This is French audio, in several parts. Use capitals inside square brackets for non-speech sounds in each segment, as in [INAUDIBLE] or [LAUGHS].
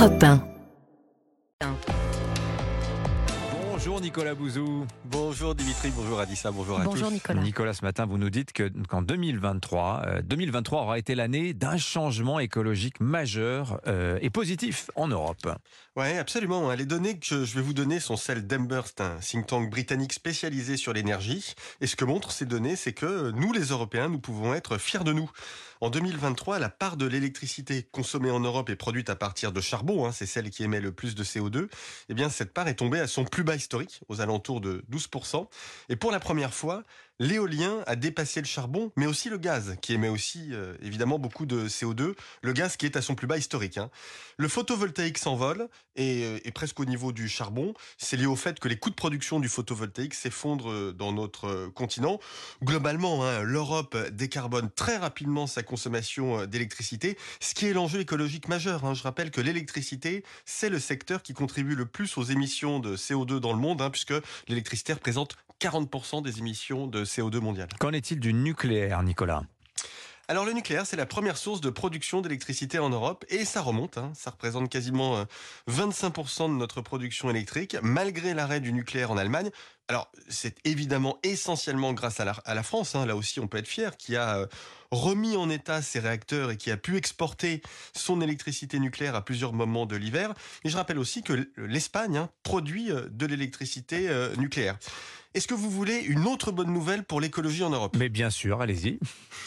Europe 1. Bonjour Nicolas Bouzou. Bonjour Dimitri, bonjour Adissa, bonjour à Bonjour tous. Nicolas. Nicolas, ce matin, vous nous dites que qu'en 2023, euh, 2023 aura été l'année d'un changement écologique majeur euh, et positif en Europe. Ouais, absolument. Les données que je vais vous donner sont celles d'Emburst, un think tank britannique spécialisé sur l'énergie. Et ce que montrent ces données, c'est que nous, les Européens, nous pouvons être fiers de nous. En 2023, la part de l'électricité consommée en Europe et produite à partir de charbon, hein, c'est celle qui émet le plus de CO2, eh bien cette part est tombée à son plus bas historique, aux alentours de 12%. Et pour la première fois, l'éolien a dépassé le charbon, mais aussi le gaz, qui émet aussi euh, évidemment beaucoup de CO2, le gaz qui est à son plus bas historique. hein. Le photovoltaïque s'envole et euh, est presque au niveau du charbon. C'est lié au fait que les coûts de production du photovoltaïque s'effondrent euh, dans notre euh, continent. Globalement, hein, l'Europe décarbone très rapidement sa consommation euh, d'électricité, ce qui est l'enjeu écologique majeur. hein. Je rappelle que l'électricité, c'est le secteur qui contribue le plus aux émissions de CO2 dans le monde, puisque l'électricité représente 40% des émissions de CO2 mondiales. Qu'en est-il du nucléaire, Nicolas? Alors le nucléaire, c'est la première source de production d'électricité en Europe et ça remonte, hein. ça représente quasiment euh, 25% de notre production électrique, malgré l'arrêt du nucléaire en Allemagne. Alors c'est évidemment essentiellement grâce à la, à la France, hein. là aussi on peut être fier, qui a euh, remis en état ses réacteurs et qui a pu exporter son électricité nucléaire à plusieurs moments de l'hiver. Et je rappelle aussi que l'Espagne hein, produit euh, de l'électricité euh, nucléaire. Est-ce que vous voulez une autre bonne nouvelle pour l'écologie en Europe? Mais bien sûr, allez-y.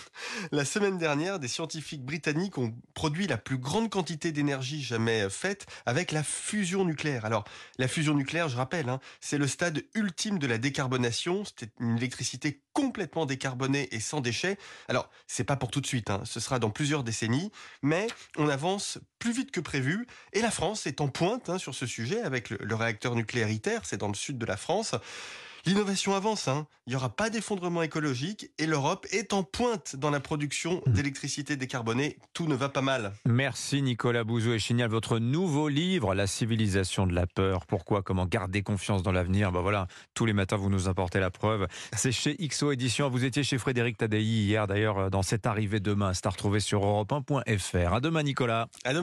[LAUGHS] la semaine dernière, des scientifiques britanniques ont produit la plus grande quantité d'énergie jamais faite avec la fusion nucléaire. Alors, la fusion nucléaire, je rappelle, hein, c'est le stade ultime de la décarbonation. C'est une électricité complètement décarbonée et sans déchets. Alors, c'est pas pour tout de suite, hein, ce sera dans plusieurs décennies, mais on avance plus vite que prévu. Et la France est en pointe hein, sur ce sujet avec le, le réacteur nucléaire ITER, c'est dans le sud de la France. L'innovation avance, hein. il n'y aura pas d'effondrement écologique et l'Europe est en pointe dans la production d'électricité décarbonée. Tout ne va pas mal. Merci Nicolas Bouzou et Chignal. Votre nouveau livre, La civilisation de la peur. Pourquoi, comment garder confiance dans l'avenir? Ben voilà, tous les matins vous nous apportez la preuve. C'est chez XO Édition. Vous étiez chez Frédéric Tadei hier d'ailleurs dans cette arrivée demain. C'est à retrouver sur europe1.fr. À demain Nicolas. À demain.